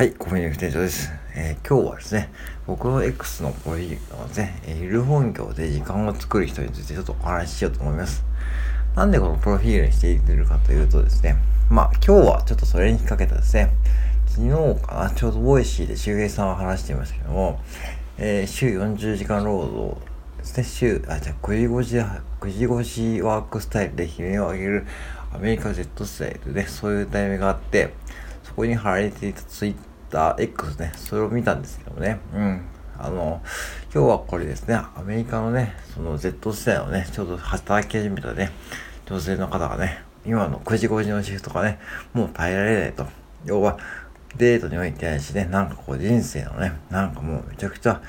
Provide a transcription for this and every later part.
はい、コミュニティ店長です。えー、今日はですね、僕の X のプロフのですね、ゆる本業で時間を作る人についてちょっとお話ししようと思います。なんでこのプロフィールにしていってるかというとですね、まあ今日はちょっとそれに引っ掛けたですね、昨日かな、ちょうどボイシーで周平さんは話していましたけども、えー、週40時間労働ですね、週、あ、じゃあ9時5時、9時5時ワークスタイルで悲鳴を上げるアメリカ Z スタイルで、そういう題名があって、そこに貼られていたツイッター X ね、それを見たんですけどね、うん。あの、今日はこれですね、アメリカのね、その Z 世代のね、ちょうど働き始めたね、女性の方がね、今の9時5時のシフトがね、もう耐えられないと。要は、デートにおいてないしね、なんかこう人生のね、なんかもうめちゃくちゃ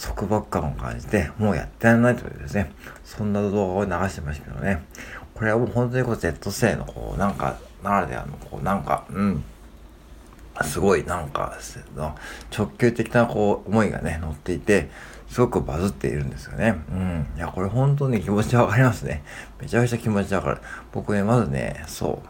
束縛感を感じて、もうやってられないというですね、そんな動画を流してましたけどね、これはもう本当にこう Z 世代のこう、なんか、ならではのこう、なんか、うん、すごいなんか、直球的なこう思いがね、乗っていて、すごくバズっているんですよね。うん。いや、これ本当に気持ちわかりますね。めちゃくちゃ気持ちわかる。僕ね、まずね、そう。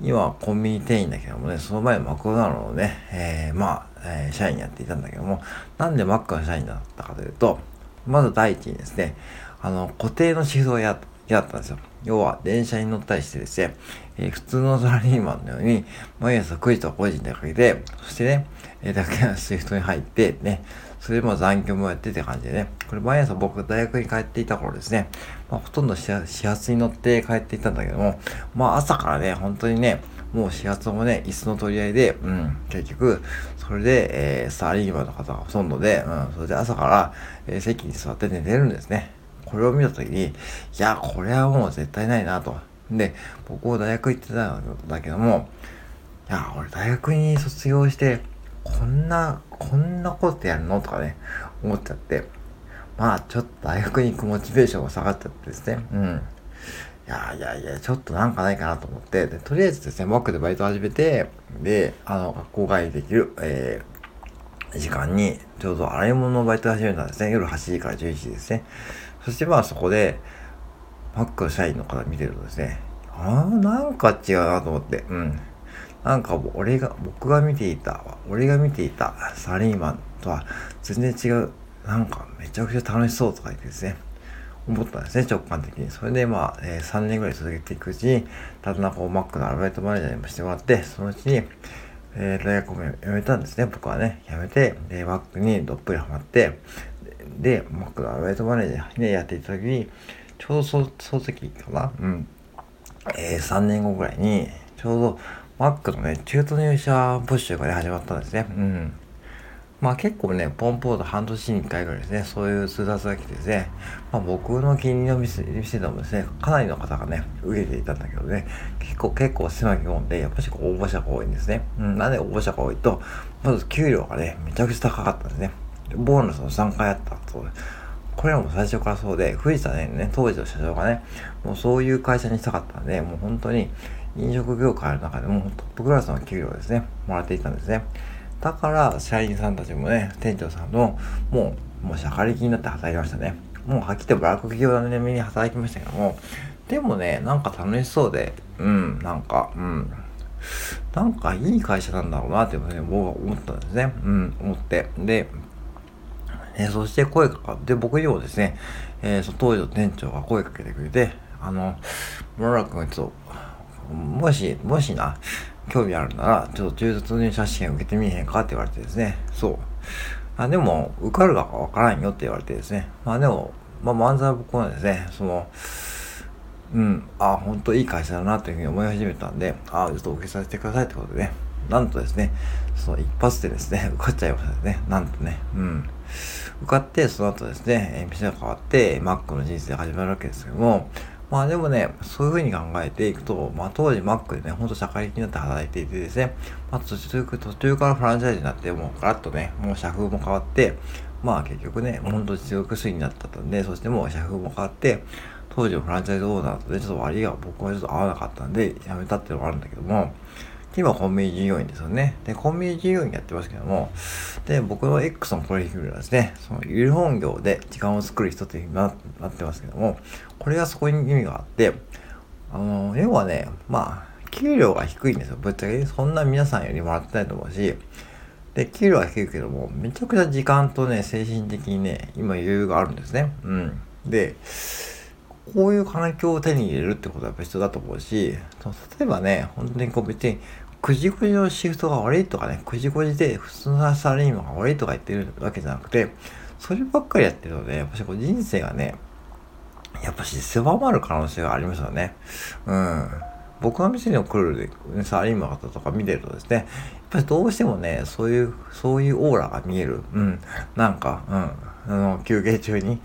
今、コンビニ店員だけどもね、その前マクドナルドのね、えー、まあ、えー、社員やっていたんだけども、なんでマックの社員だったかというと、まず第一にですね、あの、固定のシフトをや、やったんですよ。要は電車に乗ったりしてですね、えー、普通のサラリーマンのように、毎朝9時と5時に出かけて、そしてね、えー、だけのシフトに入って、ね、それでも残業もやってって感じでね、これ毎朝僕大学に帰っていた頃ですね、まあ、ほとんど始発に乗って帰っていたんだけども、まあ朝からね、本当にね、もう始発もね、椅子の取り合いで、うん、結局、それで、えー、サラリーマンの方がほとんどで、うん、それで朝から、えー、席に座って寝てるんですね。これを見たときに、いや、これはもう絶対ないなと。で、僕も大学行ってたんだけども、いや、俺大学に卒業して、こんな、こんなことやるのとかね、思っちゃって、まあ、ちょっと大学に行くモチベーションが下がっちゃってですね、うん。いやいやいや、ちょっとなんかないかなと思って、で、とりあえずですね、マックでバイト始めて、で、あの、学校帰りできる、えー、時間に、ちょうど洗い物のバイト始めたんですね。夜8時から11時ですね。そしてまあそこで、マックの社員の方見てるとですね、ああ、なんか違うなと思って、うん。なんか俺が、僕が見ていた、俺が見ていたサラリーマンとは全然違う、なんかめちゃくちゃ楽しそうとか言ってですね、思ったんですね、直感的に。それでまあ、えー、3年ぐらい続けていくうちに、ただなこう、マックのアルバイトマネージャーにもしてもらって、そのうちに、えー、大学も辞めたんですね、僕はね。辞めて、で、マックにどっぷりハマって、で、マックのアルバイトマネージャーね、やっていた時に、ちょうどそ、その時かな？うん。えー、3年後ぐらいに、ちょうど、マックのね、中途入社募集がね、始まったんですね。うん。まあ結構ね、ポンポート半年に1回ぐらいですね、そういう通達が来てですね、まあ僕の気に入りの店店でもですね、かなりの方がね、受けていたんだけどね、結構結構狭いもんで、やっぱし応募者が多いんですね。うん、なんで応募者が多いと、まず給料がね、めちゃくちゃ高かったんですね。ボーナスの3回あったそうです。これはもう最初からそうで、藤田ね、当時の社長がね、もうそういう会社にしたかったんで、もう本当に飲食業界の中でもトップクラスの給料ですね、もらっていたんですね。だから、社員さんたちもね、店長さんの、もう、もう社会的になって働きましたね。もうはっきりとブラック企業並みに働きましたけども、でもね、なんか楽しそうで、うん、なんか、うん、なんかいい会社なんだろうなっていうふうに僕は思ったんですね。うん、思って。で、えー、そして声かかって、僕にもですね、えー、その当時の店長が声かけてくれて、あの、村ラ君、ちょっと、もし、もしな、興味あるなら、ちょっと中卒入社試験受けてみへんかって言われてですね、そう。あでも、受かるかわからんよって言われてですね、まあでも、まあ漫才僕はですね、その、うん、あ、本当いい会社だなというふうに思い始めたんで、あちょっと受けさせてくださいってことでね、なんとですね、その一発でですね、受かっちゃいましたね、なんとね、うん。受かって、その後ですね、店が変わって、マックの人生が始まるわけですけども、まあでもね、そういうふうに考えていくと、まあ当時マックでね、ほんと社会的になって働いていてですね、まあ途中途中からフランチャイズになって、もうガラッとね、もう社風も変わって、まあ結局ね、ほんと実力主義になったんで、そしてもう社風も変わって、当時のフランチャイズオーナーとでちょっと割が僕はちょっと合わなかったんで、辞めたっていうのもあるんだけども、今コンビニ従業員ですよね。で、コンビニ従業員やってますけども、で、僕の X のプロフィールはですね、その、ゆる本業で時間を作る人というふうになってますけども、これがそこに意味があって、あの、要はね、まあ、給料が低いんですよ。ぶっちゃけ、そんな皆さんよりもらってないと思うし、で、給料は低いけども、めちゃくちゃ時間とね、精神的にね、今余裕があるんですね。うん。で、こういう環境を手に入れるってことはやっぱ必要だと思うし、例えばね、本当にこう別に、9時5時のシフトが悪いとかね、9時5時で普通のサラリーマンが悪いとか言ってるわけじゃなくて、そればっかりやってるとね、やっぱしこう人生がね、やっぱし狭まる可能性がありますよね。うん。僕の店に来る、ね、サラリーマンの方とか見てるとですね、やっぱりどうしてもね、そういう、そういうオーラが見える。うん。なんか、うん。あの、休憩中に、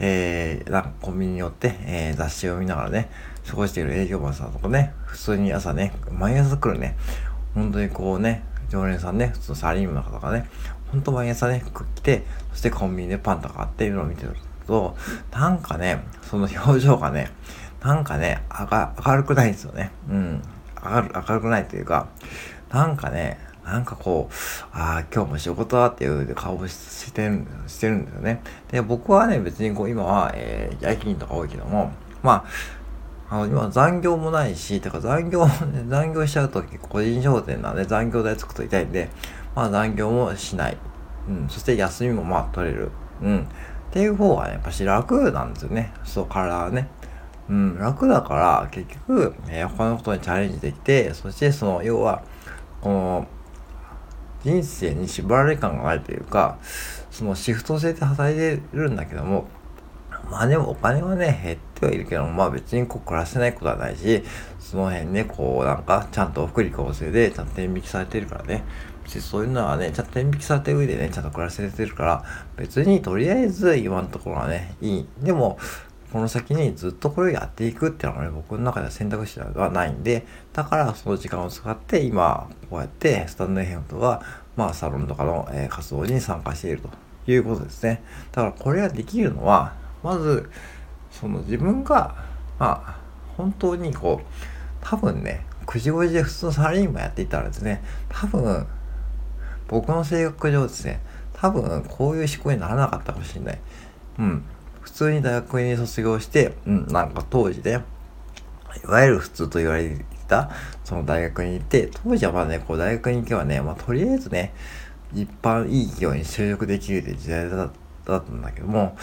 えー、なんかコンビニに寄って、えー、雑誌を見ながらね、過ごしている営業マンさんとかね、普通に朝ね、毎朝来るね、本当にこうね、常連さんね、普通のサラリーマンの方がね、本当毎朝ね、来て、そしてコンビニでパンとか買っていうのを見てると、なんかね、その表情がね、なんかね、明るくないんですよね。うん。明る明るくないというか、なんかね、なんかこう、ああ、今日も仕事だっていう顔してる、してるんですよね。で、僕はね、別にこう、今は、えー、夜勤とか多いけども、まあ、あの、今残業もないし、てか残業、残業しちゃうと結構個人商店なんで残業代つくと痛いんで、まあ残業もしない。うん。そして休みもまあ取れる。うん。っていう方がね、やっぱし楽なんですよね。そう、体はね。うん、楽だから、結局、えー、他のことにチャレンジできて、そしてその、要は、この、人生に縛られ感がないというか、そのシフト制で働いてるんだけども、まあでもお金はね、減ってはいるけども、まあ別にこう暮らせないことはないし、その辺ね、こうなんかちゃんと福利厚生でちゃんと天引きされてるからね、そういうのはね、ちゃんと天引きされてる上でね、ちゃんと暮らせてるから、別にとりあえず今のところはね、いい。でも、この先にずっとこれをやっていくっていうのがね、僕の中では選択肢ではないんで、だからその時間を使って今、こうやってスタンド FM とか、まあサロンとかの、え、活動に参加しているということですね。だからこれができるのは、まず、その自分が、まあ、本当にこう、多分ね、9時5時で普通のサラリーマンやっていたらですね、多分、僕の性格上ですね、多分こういう思考にならなかったかもしれない。うん。普通に大学に卒業して、うん、なんか当時ね、いわゆる普通と言われていた、その大学に行って、当時はまあね、こう大学に行けばね、まあとりあえずね、一般いい企業に就職できるって時代だったんだけども、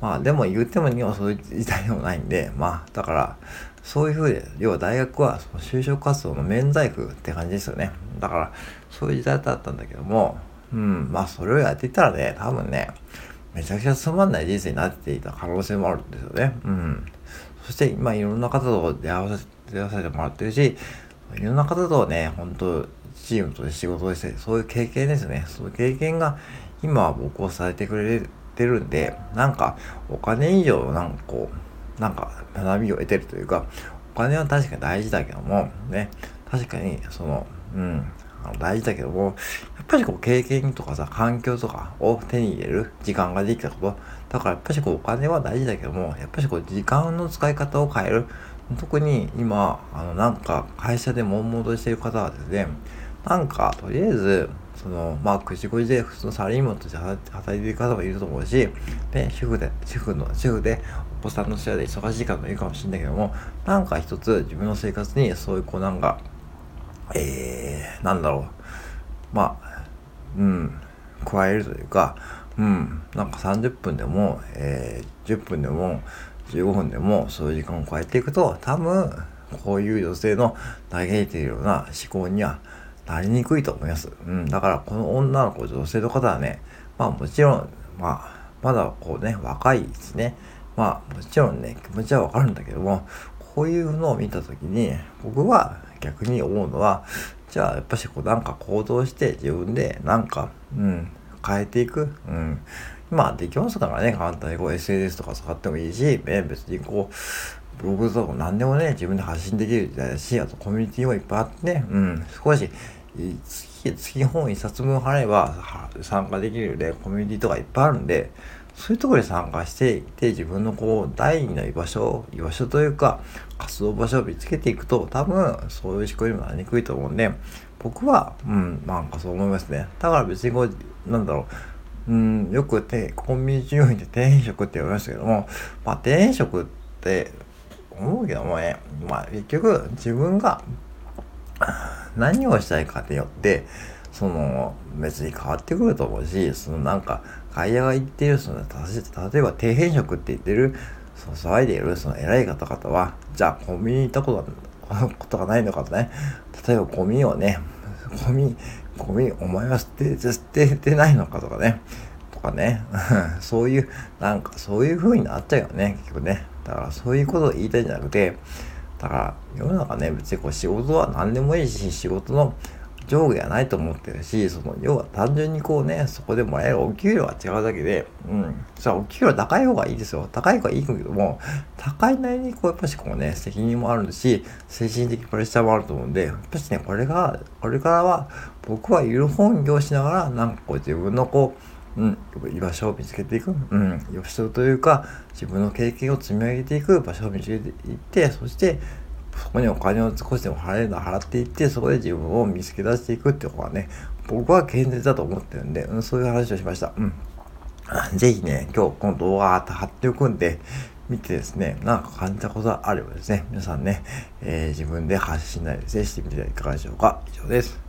まあでも言ってもにはそういう時代でもないんで、まあだから、そういうふうで、要は大学はその就職活動の免罪符って感じですよね。だから、そういう時代だったんだけども、うん、まあそれをやっていたらね、多分ね、めちゃくちゃつまんない人生になっていた可能性もあるんですよね。うん。そして今いろんな方と出会わせ出会わせてもらってるし、いろんな方とね、本当チームとして仕事をして、そういう経験ですね。そういう経験が今は僕をされてくれてるんで、なんかお金以上なんかこう、なんか学びを得てるというか、お金は確かに大事だけども、ね、確かにその、うん、大事だけども、やっぱりこう経験とかさ、環境とかを手に入れる時間ができたこと。だからやっぱりこうお金は大事だけども、やっぱりこう時間の使い方を変える。特に今、あのなんか会社で悶々としている方はですね、なんかとりあえず、その、まあ、9時5時で普通のサラリーマンとして働いている方もいると思うし、で、主婦で、主婦の、主婦で、お子さんの世話で忙しい方もいるかもしれないけども、なんか一つ自分の生活にそういうこうなんか、えー、なんだろう。まあ、うん、加えるというか、うん、なんか30分でも、えー、10分でも、15分でも、そういう時間を超えていくと、多分、こういう女性の嘆いているような思考にはなりにくいと思います。うん、だから、この女の子、女性の方はね、まあもちろん、まあ、まだこうね、若いですね。まあ、もちろんね、気持ちはわかるんだけども、こういうのを見たときに、僕は逆に思うのは、じゃあやっぱしこうなんか行動して自分でなんか、うん、変えていく。うん。まあできますからね、簡単にこう SNS とか使ってもいいし、ね、別にこう、ブログとか何でもね、自分で発信できる時代だし、あとコミュニティもいっぱいあってね、うん、少し、月、本一冊分払えば参加できるね、コミュニティとかいっぱいあるんで、そういうところに参加していって自分のこう第二の居場所居場所というか活動場所を見つけていくと多分そういう思考にもなりにくいと思うんで僕はうんなんかそう思いますね。だから別にこうなんだろううんよくてコンビニ従業員で転職って言われましたけどもまあ転職って思うけどもねまあ結局自分が何をしたいかによってその、別に変わってくると思うし、そのなんか、会社が言ってる、その、例えば底辺職って言ってる、その騒いでいる、その偉い方々は、じゃあ、コンビニに行ったことが、ことがないのかとね、例えばゴミをね、ゴミ、ゴミ、お前は捨て、捨ててないのかとかね、とかね、そういう、なんかそういう風になっちゃうよね、結局ね。だからそういうことを言いたいんじゃなくて、だから世の中ね、別にこう仕事は何でもいいし、仕事の上下がないと思ってるし、その要は単純にこうね、そこでもらえるお給料が違うだけで、うん。じゃあお給料高い方がいいですよ。高い方がいいけども、高いなりにこうやっぱしこうね、責任もあるし、精神的プレッシャーもあると思うんで、やっぱしね、これが、これからは僕はいる本業しながら、なんかこう自分のこう、うん、居場所を見つけていく、うん、居場所というか自分の経験を積み上げていく場所を見つけていってそしてそこにお金を少しでも払えるのを払っていってそこで自分を見つけ出していくっていうのはね僕は健全だと思ってるんで、うん、そういう話をしました。うんぜひね、今日この動画貼っておくんで、見てですね、なんか感じたことがあればですね、皆さんね、えー、自分で発信なりですね、してみてはいかがでしょうか。以上です。